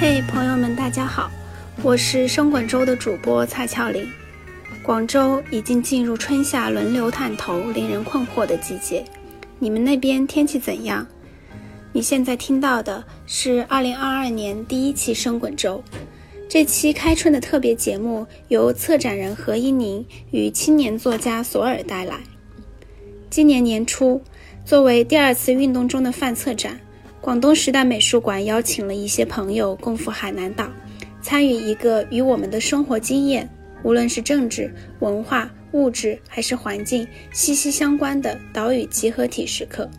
嘿，朋友们，大家好，我是生滚粥的主播蔡俏玲。广州已经进入春夏轮流探头、令人困惑的季节，你们那边天气怎样？你现在听到的是2022年第一期生滚粥。这期开春的特别节目由策展人何一宁与青年作家索尔带来。今年年初，作为第二次运动中的范策展。广东时代美术馆邀请了一些朋友共赴海南岛，参与一个与我们的生活经验，无论是政治、文化、物质还是环境息息相关的岛屿集合体时刻。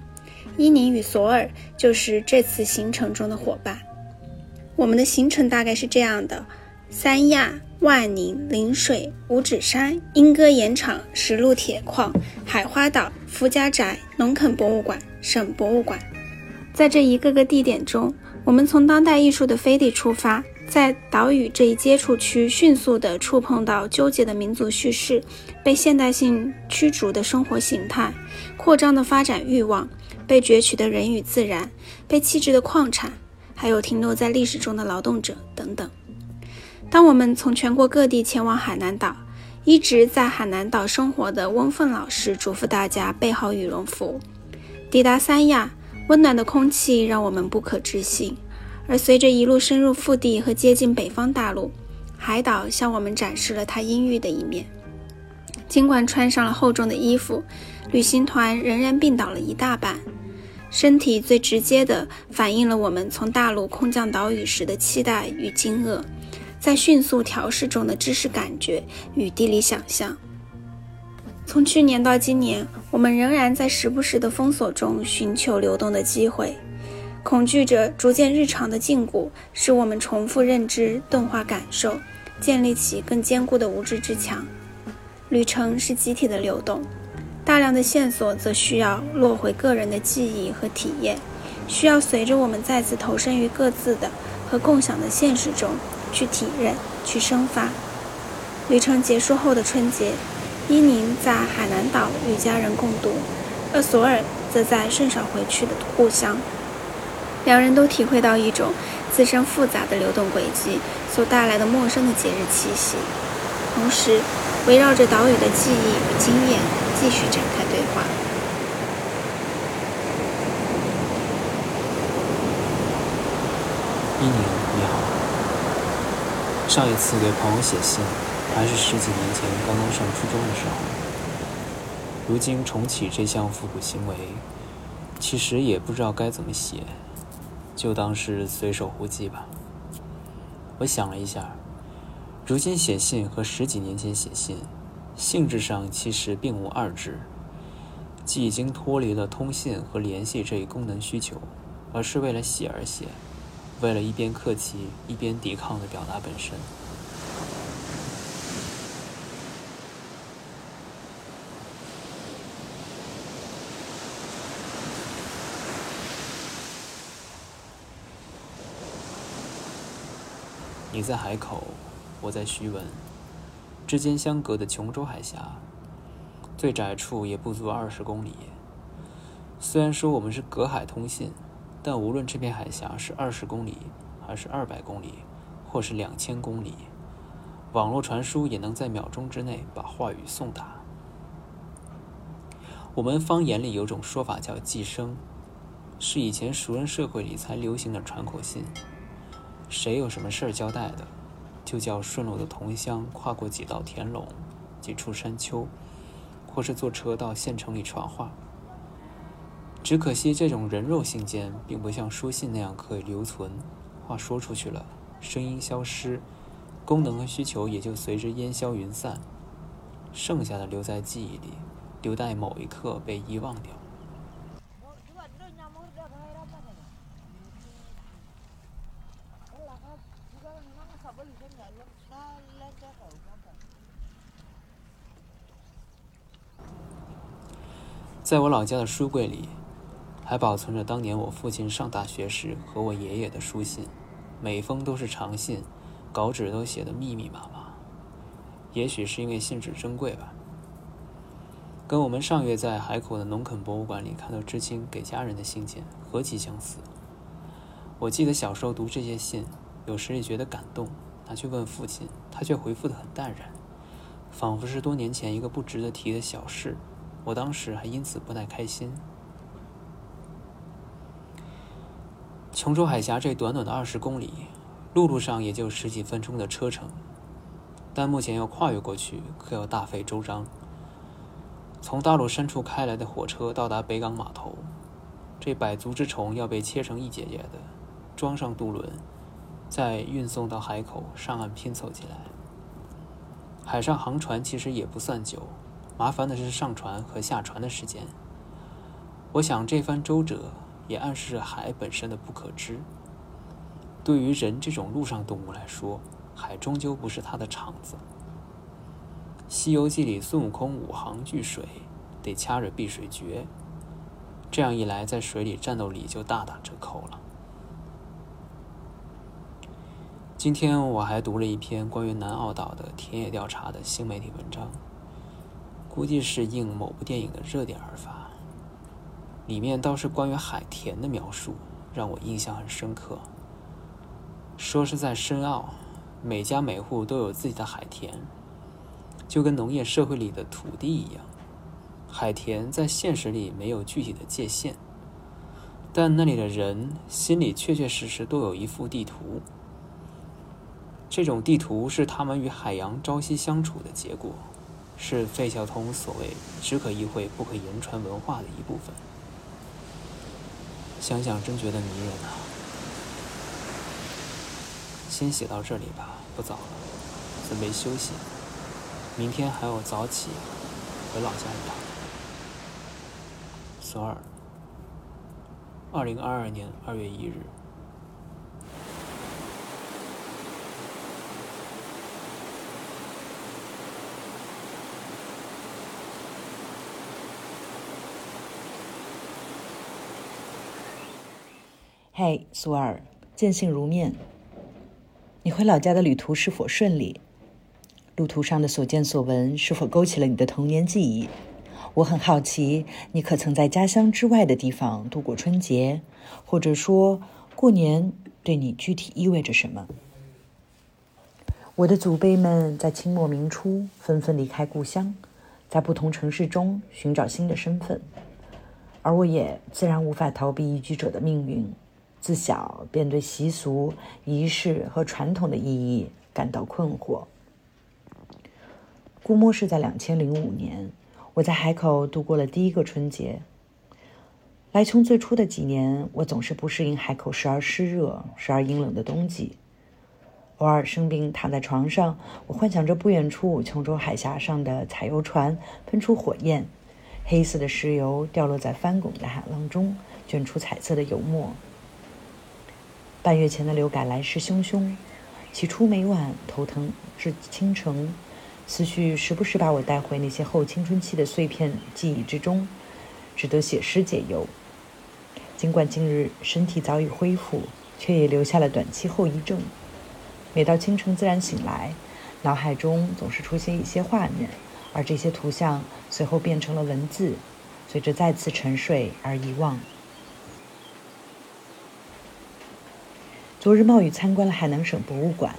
伊宁与索尔就是这次行程中的伙伴。我们的行程大概是这样的：三亚、万宁、陵水、五指山、莺歌岩场、石路铁矿、海花岛、福家宅、农垦博物馆、省博物馆。在这一个个地点中，我们从当代艺术的飞地出发，在岛屿这一接触区迅速地触碰到纠结的民族叙事、被现代性驱逐的生活形态、扩张的发展欲望、被攫取的人与自然、被弃置的矿产，还有停留在历史中的劳动者等等。当我们从全国各地前往海南岛，一直在海南岛生活的翁凤老师嘱咐大家备好羽绒服，抵达三亚。温暖的空气让我们不可置信，而随着一路深入腹地和接近北方大陆，海岛向我们展示了它阴郁的一面。尽管穿上了厚重的衣服，旅行团仍然病倒了一大半。身体最直接地反映了我们从大陆空降岛屿时的期待与惊愕，在迅速调试中的知识感觉与地理想象。从去年到今年，我们仍然在时不时的封锁中寻求流动的机会，恐惧着逐渐日常的禁锢，使我们重复认知、钝化感受，建立起更坚固的无知之墙。旅程是集体的流动，大量的线索则需要落回个人的记忆和体验，需要随着我们再次投身于各自的和共享的现实中去体认、去生发。旅程结束后的春节。伊宁在海南岛与家人共度，而索尔则在甚少回去的故乡。两人都体会到一种自身复杂的流动轨迹所带来的陌生的节日气息，同时围绕着岛屿的记忆与经验继续展开对话。伊宁，你好。上一次给朋友写信。还是十几年前刚刚上初中的时候。如今重启这项复古行为，其实也不知道该怎么写，就当是随手胡记吧。我想了一下，如今写信和十几年前写信，性质上其实并无二致，既已经脱离了通信和联系这一功能需求，而是为了写而写，为了一边客气一边抵抗的表达本身。你在海口，我在徐闻，之间相隔的琼州海峡，最窄处也不足二十公里。虽然说我们是隔海通信，但无论这片海峡是二十公里，还是二百公里，或是两千公里，网络传输也能在秒钟之内把话语送达。我们方言里有种说法叫“寄生”，是以前熟人社会里才流行的传口信。谁有什么事儿交代的，就叫顺路的同乡跨过几道田垄、几处山丘，或是坐车到县城里传话。只可惜这种人肉信件并不像书信那样可以留存，话说出去了，声音消失，功能和需求也就随之烟消云散，剩下的留在记忆里，留待某一刻被遗忘掉。在我老家的书柜里，还保存着当年我父亲上大学时和我爷爷的书信，每封都是长信，稿纸都写得密密麻麻。也许是因为信纸珍贵吧，跟我们上月在海口的农垦博物馆里看到知青给家人的信件何其相似。我记得小时候读这些信，有时也觉得感动，拿去问父亲，他却回复得很淡然，仿佛是多年前一个不值得提的小事。我当时还因此不太开心。琼州海峡这短短的二十公里，陆路上也就十几分钟的车程，但目前要跨越过去，可要大费周章。从大陆深处开来的火车到达北港码头，这百足之虫要被切成一节节的，装上渡轮，再运送到海口上岸拼凑起来。海上航船其实也不算久，麻烦的是上船和下船的时间。我想这番周折。也暗示着海本身的不可知。对于人这种陆上动物来说，海终究不是它的场子。《西游记》里孙悟空五行聚水，得掐着碧水诀。这样一来，在水里战斗力就大打折扣了。今天我还读了一篇关于南澳岛的田野调查的新媒体文章，估计是应某部电影的热点而发。里面倒是关于海田的描述，让我印象很深刻。说是在深澳，每家每户都有自己的海田，就跟农业社会里的土地一样。海田在现实里没有具体的界限，但那里的人心里确确实实都有一幅地图。这种地图是他们与海洋朝夕相处的结果，是费孝通所谓“只可意会，不可言传”文化的一部分。想想真觉得迷人啊！先写到这里吧，不早了，准备休息。明天还要早起回老家一趟。索尔，二零二二年二月一日。嗨，苏尔，见信如面。你回老家的旅途是否顺利？路途上的所见所闻是否勾起了你的童年记忆？我很好奇，你可曾在家乡之外的地方度过春节？或者说，过年对你具体意味着什么？我的祖辈们在清末明初纷纷离开故乡，在不同城市中寻找新的身份，而我也自然无法逃避移居者的命运。自小便对习俗、仪式和传统的意义感到困惑。估摸是在两千零五年，我在海口度过了第一个春节。来琼最初的几年，我总是不适应海口时而湿热、时而阴冷的冬季。偶尔生病躺在床上，我幻想着不远处琼州海峡上的采油船喷出火焰，黑色的石油掉落在翻滚的海浪中，卷出彩色的油墨。半月前的流感来势汹汹，起初每晚头疼至清晨，思绪时不时把我带回那些后青春期的碎片记忆之中，只得写诗解忧。尽管近日身体早已恢复，却也留下了短期后遗症。每到清晨自然醒来，脑海中总是出现一些画面，而这些图像随后变成了文字，随着再次沉睡而遗忘。昨日冒雨参观了海南省博物馆，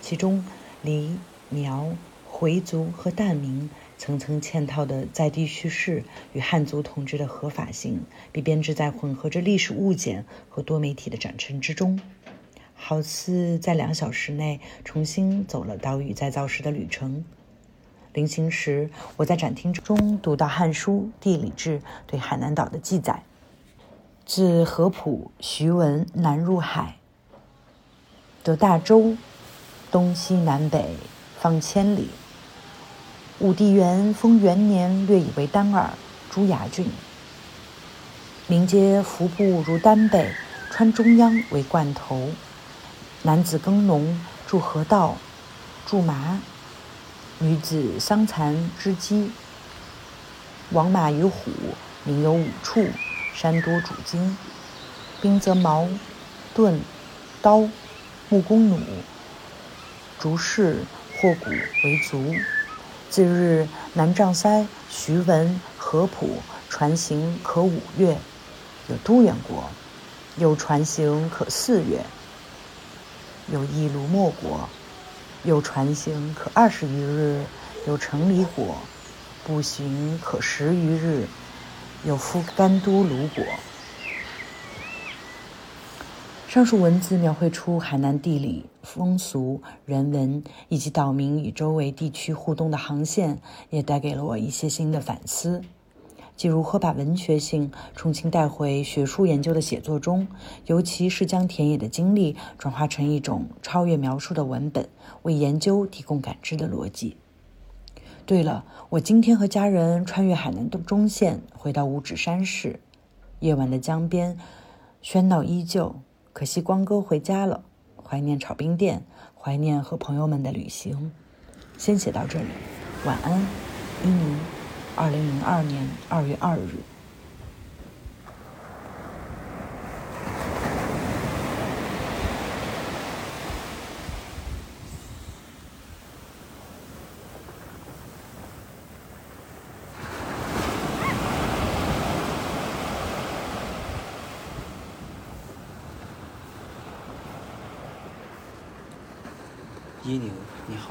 其中黎、苗、回族和疍民层层嵌套的在地叙事与汉族统治的合法性，被编织在混合着历史物件和多媒体的展陈之中，好似在两小时内重新走了岛屿再造时的旅程。临行时，我在展厅中读到《汉书·地理志》对海南岛的记载：自合浦徐闻南入海。得大洲，东西南北方千里。武帝元封元年，略以为丹耳，朱崖郡。民皆服部如丹背，穿中央为罐头。男子耕农，筑河道，筑麻；女子桑蚕织机。王马与虎，民有五处，山多主金。兵则矛、盾、刀。木弓弩、竹式货谷为足。自日南障塞、徐闻、合浦船行可五月，有都远国，有船行可四月。有一卢墨国，有船行可二十余日；有城里国，步行可十余日；有夫甘都卢国。上述文字描绘出海南地理、风俗、人文以及岛民与周围地区互动的航线，也带给了我一些新的反思，即如何把文学性重新带回学术研究的写作中，尤其是将田野的经历转化成一种超越描述的文本，为研究提供感知的逻辑。对了，我今天和家人穿越海南的中线，回到五指山市，夜晚的江边，喧闹依旧。可惜光哥回家了，怀念炒冰店，怀念和朋友们的旅行。先写到这里，晚安，一宁，二零零二年二月二日。伊宁，你好。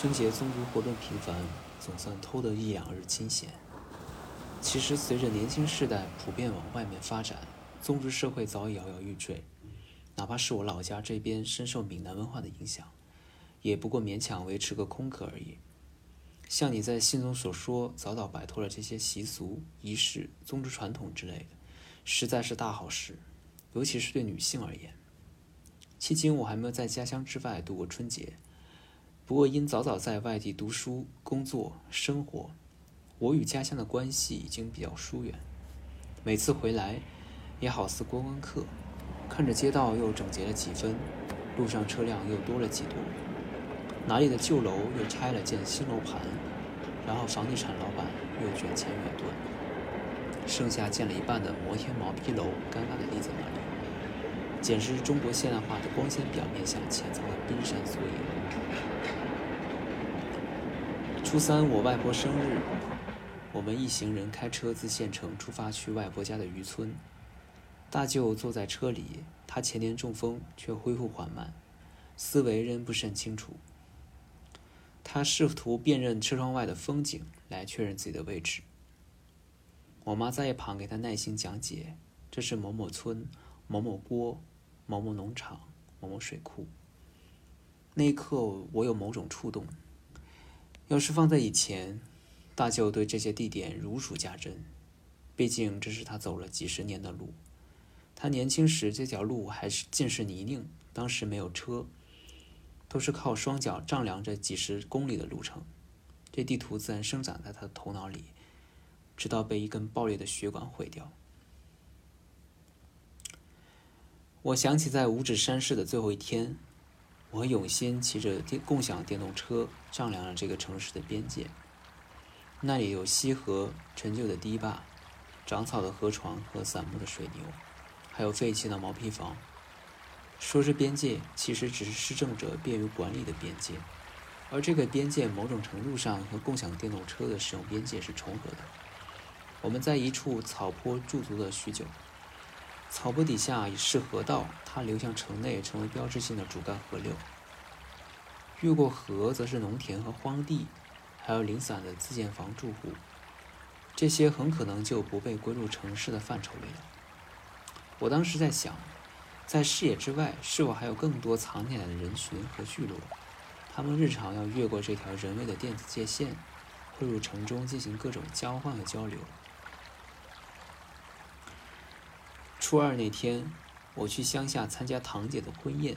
春节宗族活动频繁，总算偷得一两日清闲。其实，随着年轻世代普遍往外面发展，宗族社会早已摇摇欲坠。哪怕是我老家这边深受闽南文化的影响，也不过勉强维持个空壳而已。像你在信中所说，早早摆脱了这些习俗、仪式、宗族传统之类的，实在是大好事，尤其是对女性而言。迄今我还没有在家乡之外度过春节，不过因早早在外地读书、工作、生活，我与家乡的关系已经比较疏远。每次回来，也好似观光客，看着街道又整洁了几分，路上车辆又多了几多，哪里的旧楼又拆了建新楼盘，然后房地产老板又卷钱远遁，剩下建了一半的摩天毛坯楼，尴尬地立在那里。简直是中国现代化的光鲜表面下潜藏的冰山缩影。初三，我外婆生日，我们一行人开车自县城出发去外婆家的渔村。大舅坐在车里，他前年中风，却恢复缓慢，思维仍不甚清楚。他试图辨认车窗外的风景，来确认自己的位置。我妈在一旁给他耐心讲解：“这是某某村，某某锅。”某某农场，某某水库。那一刻，我有某种触动。要是放在以前，大舅对这些地点如数家珍，毕竟这是他走了几十年的路。他年轻时这条路还是尽是泥泞，当时没有车，都是靠双脚丈量着几十公里的路程。这地图自然生长在他的头脑里，直到被一根爆裂的血管毁掉。我想起在五指山市的最后一天，我和永新骑着电共享电动车丈量了这个城市的边界。那里有溪河、陈旧的堤坝、长草的河床和散牧的水牛，还有废弃的毛坯房。说是边界，其实只是施政者便于管理的边界，而这个边界某种程度上和共享电动车的使用边界是重合的。我们在一处草坡驻足了许久。草坡底下已是河道，它流向城内，成为标志性的主干河流。越过河，则是农田和荒地，还有零散的自建房住户。这些很可能就不被归入城市的范畴里了。我当时在想，在视野之外，是否还有更多藏起来的人群和聚落？他们日常要越过这条人为的电子界限，汇入城中进行各种交换和交流。初二那天，我去乡下参加堂姐的婚宴，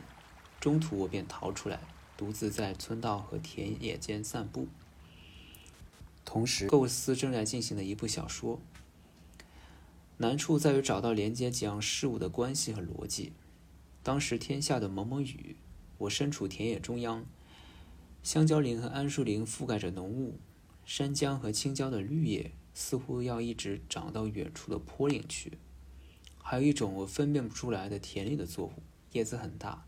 中途我便逃出来，独自在村道和田野间散步，同时构思正在进行的一部小说。难处在于找到连接几样事物的关系和逻辑。当时天下的蒙蒙雨，我身处田野中央，香蕉林和桉树林覆盖着浓雾，山姜和青椒的绿叶似乎要一直长到远处的坡岭去。还有一种我分辨不出来的田里的作物，叶子很大，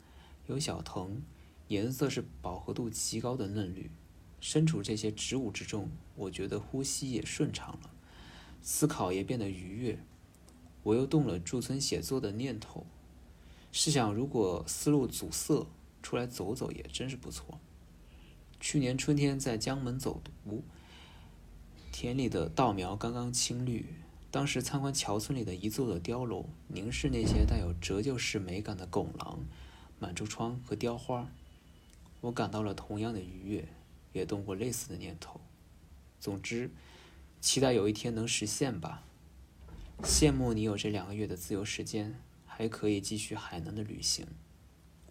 有小藤，颜色是饱和度极高的嫩绿。身处这些植物之中，我觉得呼吸也顺畅了，思考也变得愉悦。我又动了驻村写作的念头。试想，如果思路阻塞，出来走走也真是不错。去年春天在江门走读，田里的稻苗刚刚青绿。当时参观桥村里的一座座碉楼，凝视那些带有折旧式美感的拱廊、满柱窗和雕花，我感到了同样的愉悦，也动过类似的念头。总之，期待有一天能实现吧。羡慕你有这两个月的自由时间。还可以继续海南的旅行。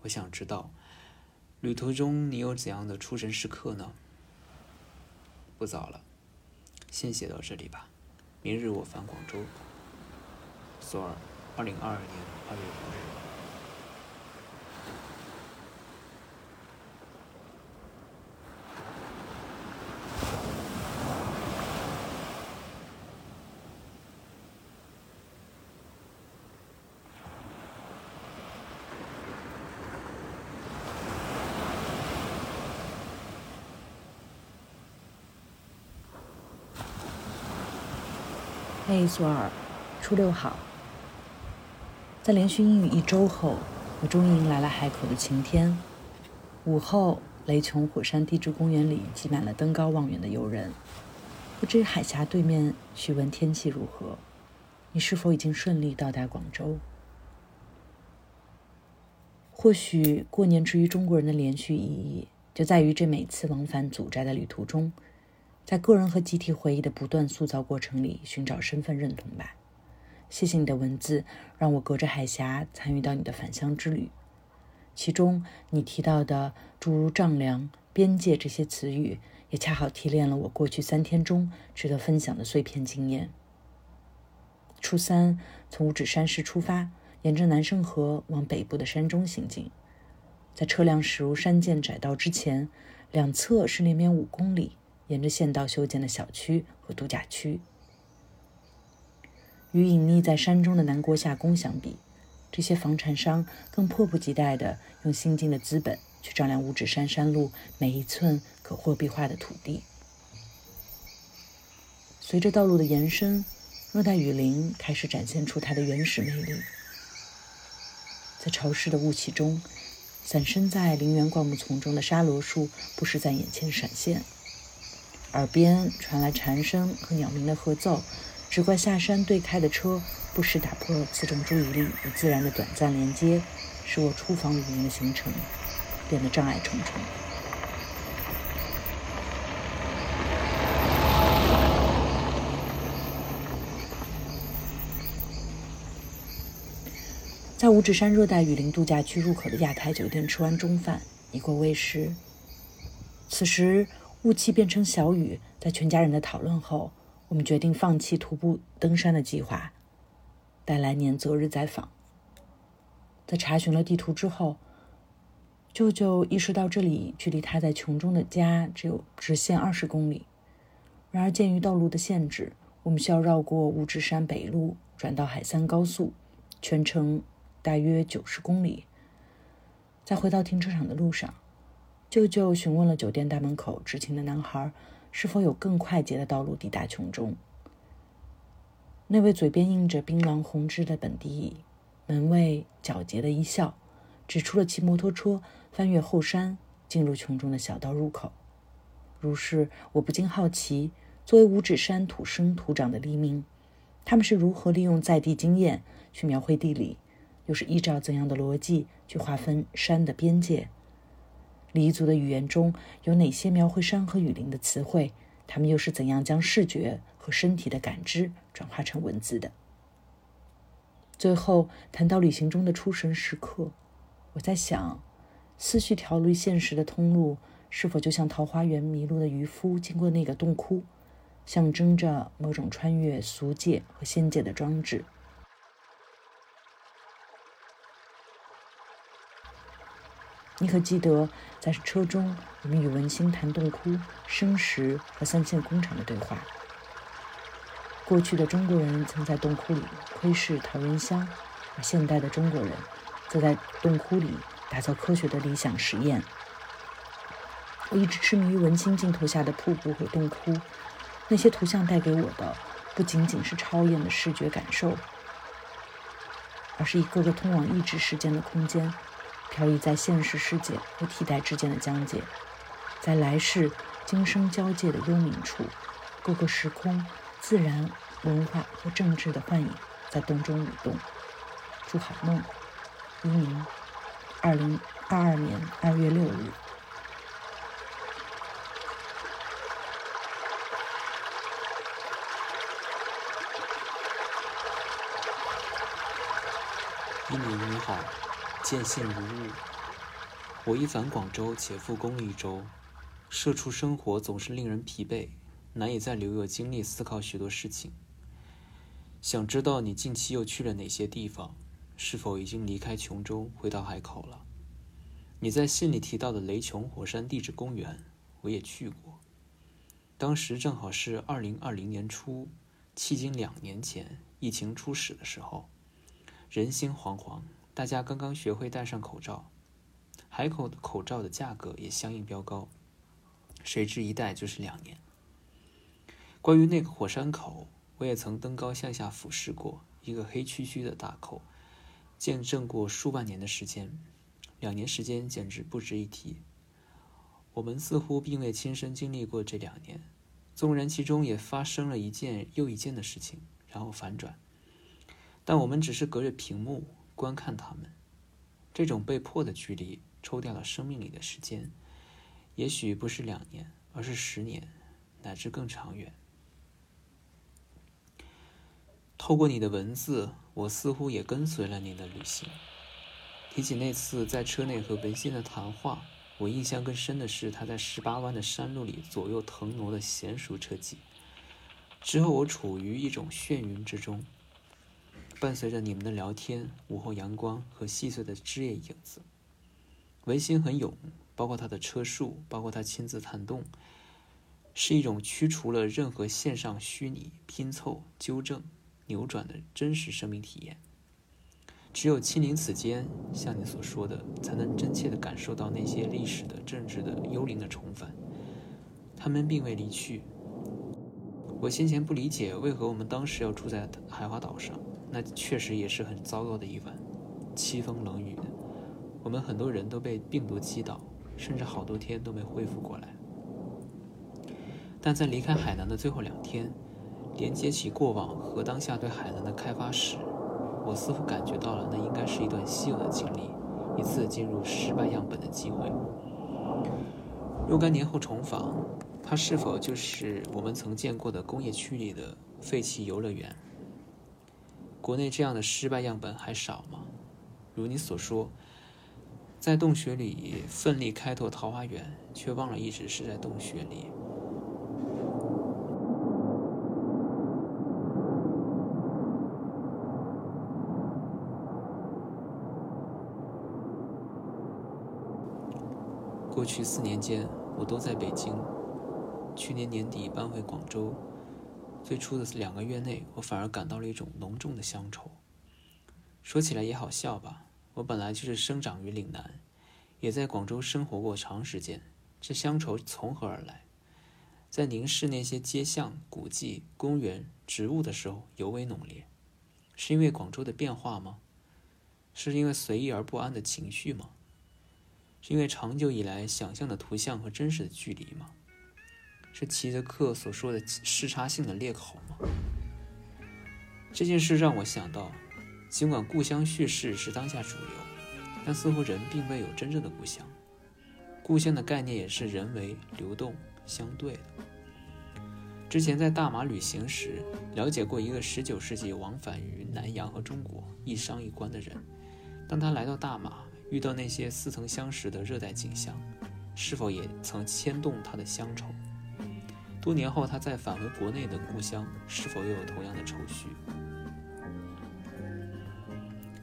我想知道，旅途中你有怎样的出神时刻呢？不早了，先写到这里吧。明日我返广州。索尔，二零二二年二月五日。嘿，索尔，初六好。在连续阴雨一周后，我终于迎来了海口的晴天。午后，雷琼火山地质公园里挤满了登高望远的游人。不知海峡对面询问天气如何？你是否已经顺利到达广州？或许过年之于中国人的连续意义，就在于这每次往返祖宅的旅途中。在个人和集体回忆的不断塑造过程里，寻找身份认同吧。谢谢你的文字，让我隔着海峡参与到你的返乡之旅。其中你提到的诸如丈量、边界这些词语，也恰好提炼了我过去三天中值得分享的碎片经验。初三从五指山市出发，沿着南胜河往北部的山中行进，在车辆驶入山涧窄道之前，两侧是连绵五公里。沿着县道修建的小区和度假区，与隐匿在山中的南国夏宫相比，这些房产商更迫不及待地用新进的资本去丈量五指山山路每一寸可货币化的土地。随着道路的延伸，热带雨林开始展现出它的原始魅力。在潮湿的雾气中，散身在陵园灌木丛中的沙罗树不时在眼前闪现。耳边传来蝉声和鸟鸣的合奏，只怪下山对开的车不时打破此种注意力与自然的短暂连接，使我出访雨林的行程变得障碍重重。在五指山热带雨林度假区入口的亚太酒店吃完中饭，已过未时。此时。雾气变成小雨，在全家人的讨论后，我们决定放弃徒步登山的计划，待来年择日再访。在查询了地图之后，舅舅意识到这里距离他在琼中的家只有直线二十公里。然而，鉴于道路的限制，我们需要绕过五指山北路，转到海三高速，全程大约九十公里。在回到停车场的路上。舅舅询问了酒店大门口执勤的男孩，是否有更快捷的道路抵达琼中。那位嘴边印着槟榔红枝的本地门卫皎洁的一笑，指出了骑摩托车翻越后山进入琼中的小道入口。如是，我不禁好奇，作为五指山土生土长的黎民，他们是如何利用在地经验去描绘地理，又是依照怎样的逻辑去划分山的边界？黎族的语言中有哪些描绘山和雨林的词汇？他们又是怎样将视觉和身体的感知转化成文字的？最后谈到旅行中的出神时刻，我在想，思绪逃离现实的通路，是否就像桃花源迷路的渔夫经过那个洞窟，象征着某种穿越俗界和仙界的装置？你可记得，在车中我们与文清谈洞窟、生石和三线工厂的对话？过去的中国人曾在洞窟里窥视桃源乡，而现代的中国人则在洞窟里打造科学的理想实验。我一直痴迷于文清镜头下的瀑布和洞窟，那些图像带给我的不仅仅是超验的视觉感受，而是一个个通往意志时间的空间，漂移在现实世界和替代之间的疆界，在来世今生交界的幽冥处，各个时空、自然、文化和政治的幻影在洞中舞动。祝好梦，一鸣，二零二二年二月六日。一鸣你好，见信如晤。我一返广州，且复工一周，社畜生活总是令人疲惫，难以再留有精力思考许多事情。想知道你近期又去了哪些地方？是否已经离开琼州，回到海口了？你在信里提到的雷琼火山地质公园，我也去过。当时正好是二零二零年初，迄今两年前疫情初始的时候。人心惶惶，大家刚刚学会戴上口罩，海口的口罩的价格也相应飙高，谁知一戴就是两年。关于那个火山口，我也曾登高向下俯视过一个黑黢黢的大口，见证过数万年的时间，两年时间简直不值一提。我们似乎并未亲身经历过这两年，纵然其中也发生了一件又一件的事情，然后反转。但我们只是隔着屏幕观看他们，这种被迫的距离抽掉了生命里的时间，也许不是两年，而是十年，乃至更长远。透过你的文字，我似乎也跟随了你的旅行。提起那次在车内和文心的谈话，我印象更深的是他在十八弯的山路里左右腾挪的娴熟车技。之后，我处于一种眩晕之中。伴随着你们的聊天，午后阳光和细碎的枝叶影子，文心很勇，包括他的车速，包括他亲自探洞，是一种驱除了任何线上虚拟拼凑、纠正、扭转的真实生命体验。只有亲临此间，像你所说的，才能真切地感受到那些历史的、政治的幽灵的重返。他们并未离去。我先前不理解为何我们当时要住在海华岛上。那确实也是很糟糕的一晚，凄风冷雨的，我们很多人都被病毒击倒，甚至好多天都没恢复过来。但在离开海南的最后两天，连接起过往和当下对海南的开发史，我似乎感觉到了那应该是一段稀有的经历，一次进入失败样本的机会。若干年后重访，它是否就是我们曾见过的工业区里的废弃游乐园？国内这样的失败样本还少吗？如你所说，在洞穴里奋力开拓桃花源，却忘了一直是在洞穴里。过去四年间，我都在北京。去年年底搬回广州。最初的两个月内，我反而感到了一种浓重的乡愁。说起来也好笑吧，我本来就是生长于岭南，也在广州生活过长时间，这乡愁从何而来？在凝视那些街巷、古迹、公园、植物的时候，尤为浓烈。是因为广州的变化吗？是因为随意而不安的情绪吗？是因为长久以来想象的图像和真实的距离吗？是齐泽克所说的视差性的裂口吗？这件事让我想到，尽管故乡叙事是当下主流，但似乎人并未有真正的故乡。故乡的概念也是人为流动相对的。之前在大马旅行时，了解过一个19世纪往返于南洋和中国一商一官的人。当他来到大马，遇到那些似曾相识的热带景象，是否也曾牵动他的乡愁？多年后，他再返回国内的故乡，是否又有同样的愁绪？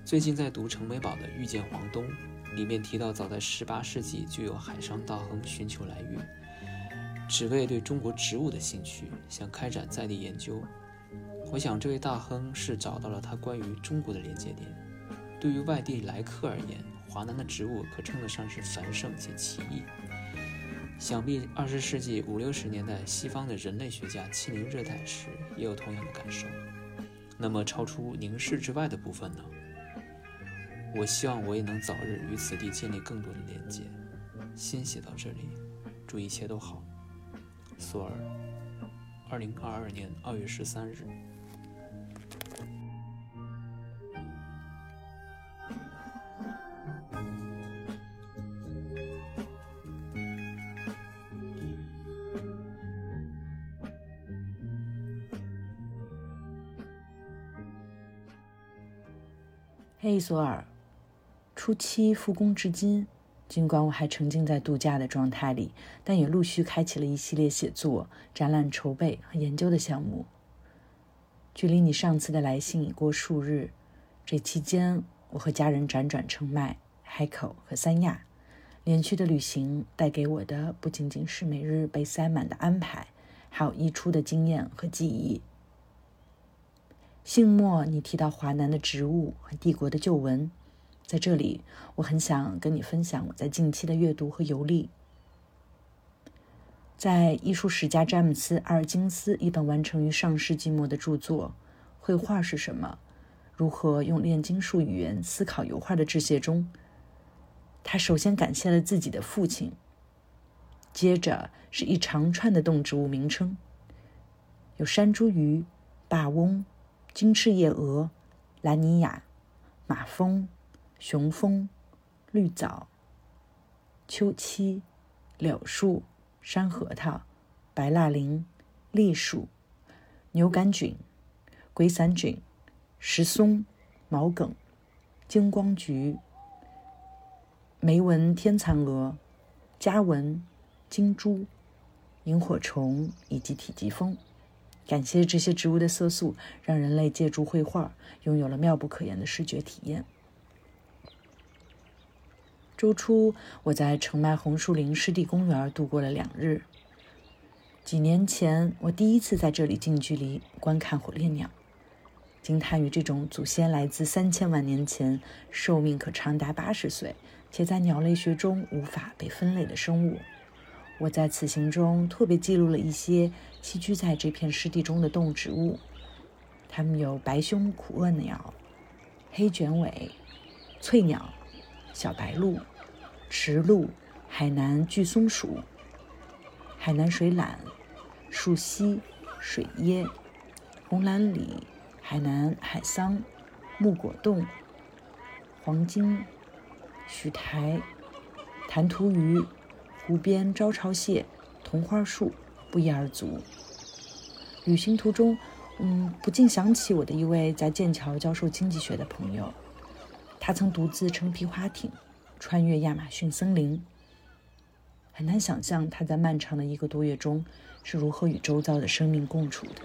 最近在读程美宝的《遇见黄东》，里面提到，早在18世纪就有海上大亨寻求来粤，只为对中国植物的兴趣，想开展在地研究。我想，这位大亨是找到了他关于中国的连接点。对于外地来客而言，华南的植物可称得上是繁盛且奇异。想必二十世纪五六十年代，西方的人类学家亲临热带时，也有同样的感受。那么，超出凝视之外的部分呢？我希望我也能早日与此地建立更多的连接。先写到这里，祝一切都好。索尔，二零二二年二月十三日。嘿，索尔，初期复工至今。尽管我还沉浸在度假的状态里，但也陆续开启了一系列写作、展览筹备和研究的项目。距离你上次的来信已过数日，这期间我和家人辗转澄迈、海口和三亚，连续的旅行带给我的不仅仅是每日被塞满的安排，还有溢出的经验和记忆。信末你提到华南的植物和帝国的旧闻。在这里，我很想跟你分享我在近期的阅读和游历。在艺术史家詹姆斯·阿尔金斯一本完成于上世纪末的著作《绘画是什么？如何用炼金术语言思考油画》的致谢中，他首先感谢了自己的父亲，接着是一长串的动植物名称，有山茱萸、霸翁、金翅叶蛾、兰尼亚、马蜂。雄蜂、绿藻、秋漆、柳树、山核桃、白蜡林、栗树、牛肝菌、鬼伞菌、石松、毛梗、金光菊、梅纹天蚕蛾、家纹、金珠、萤火虫以及体积蜂。感谢这些植物的色素，让人类借助绘画拥有了妙不可言的视觉体验。周初，我在澄迈红树林湿地公园度过了两日。几年前，我第一次在这里近距离观看火烈鸟，惊叹于这种祖先来自三千万年前、寿命可长达八十岁，且在鸟类学中无法被分类的生物。我在此行中特别记录了一些栖居在这片湿地中的动植物，它们有白胸苦萼鸟、黑卷尾、翠鸟、小白鹭。池鹭、海南巨松鼠、海南水懒、树蜥、水椰、红蓝李、海南海桑、木果冻、黄金、许台、弹涂鱼、湖边招潮蟹、桐花树不一而足。旅行途中，嗯，不禁想起我的一位在剑桥教授经济学的朋友，他曾独自乘皮划艇。穿越亚马逊森林，很难想象他在漫长的一个多月中是如何与周遭的生命共处的。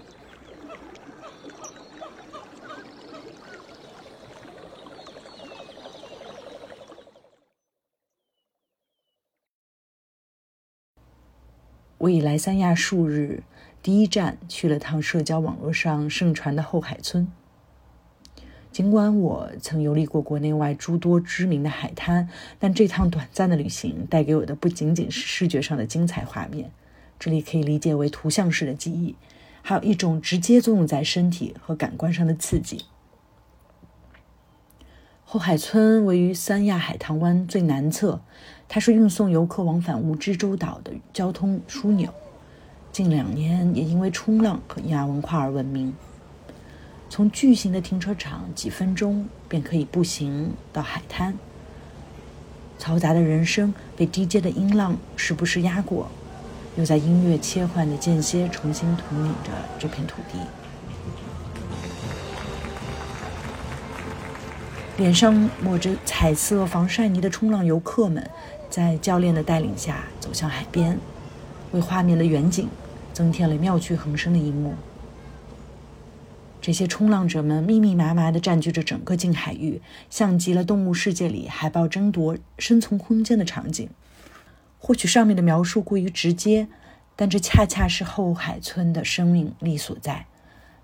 我已来三亚数日，第一站去了趟社交网络上盛传的后海村。尽管我曾游历过国内外诸多知名的海滩，但这趟短暂的旅行带给我的不仅仅是视觉上的精彩画面，这里可以理解为图像式的记忆，还有一种直接作用在身体和感官上的刺激。后海村位于三亚海棠湾最南侧，它是运送游客往返蜈支洲岛的交通枢纽，近两年也因为冲浪和亚文化而闻名。从巨型的停车场，几分钟便可以步行到海滩。嘈杂的人声被低阶的音浪时不时压过，又在音乐切换的间歇重新统领着这片土地。脸上抹着彩色防晒泥的冲浪游客们，在教练的带领下走向海边，为画面的远景增添了妙趣横生的一幕。这些冲浪者们密密麻麻地占据着整个近海域，像极了动物世界里海豹争夺生存空间的场景。或许上面的描述过于直接，但这恰恰是后海村的生命力所在。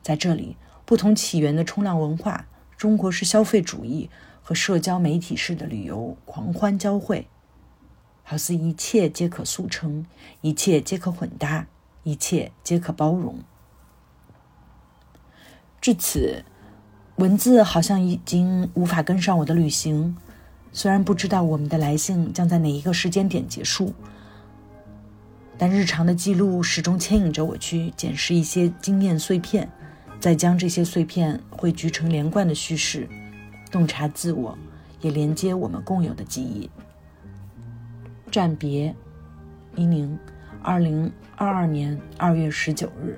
在这里，不同起源的冲浪文化、中国式消费主义和社交媒体式的旅游狂欢交汇，好似一切皆可速成，一切皆可混搭，一切皆可包容。至此，文字好像已经无法跟上我的旅行，虽然不知道我们的来信将在哪一个时间点结束，但日常的记录始终牵引着我去捡拾一些经验碎片，再将这些碎片汇聚成连贯的叙事，洞察自我，也连接我们共有的记忆。暂别，一宁，二零二二年二月十九日。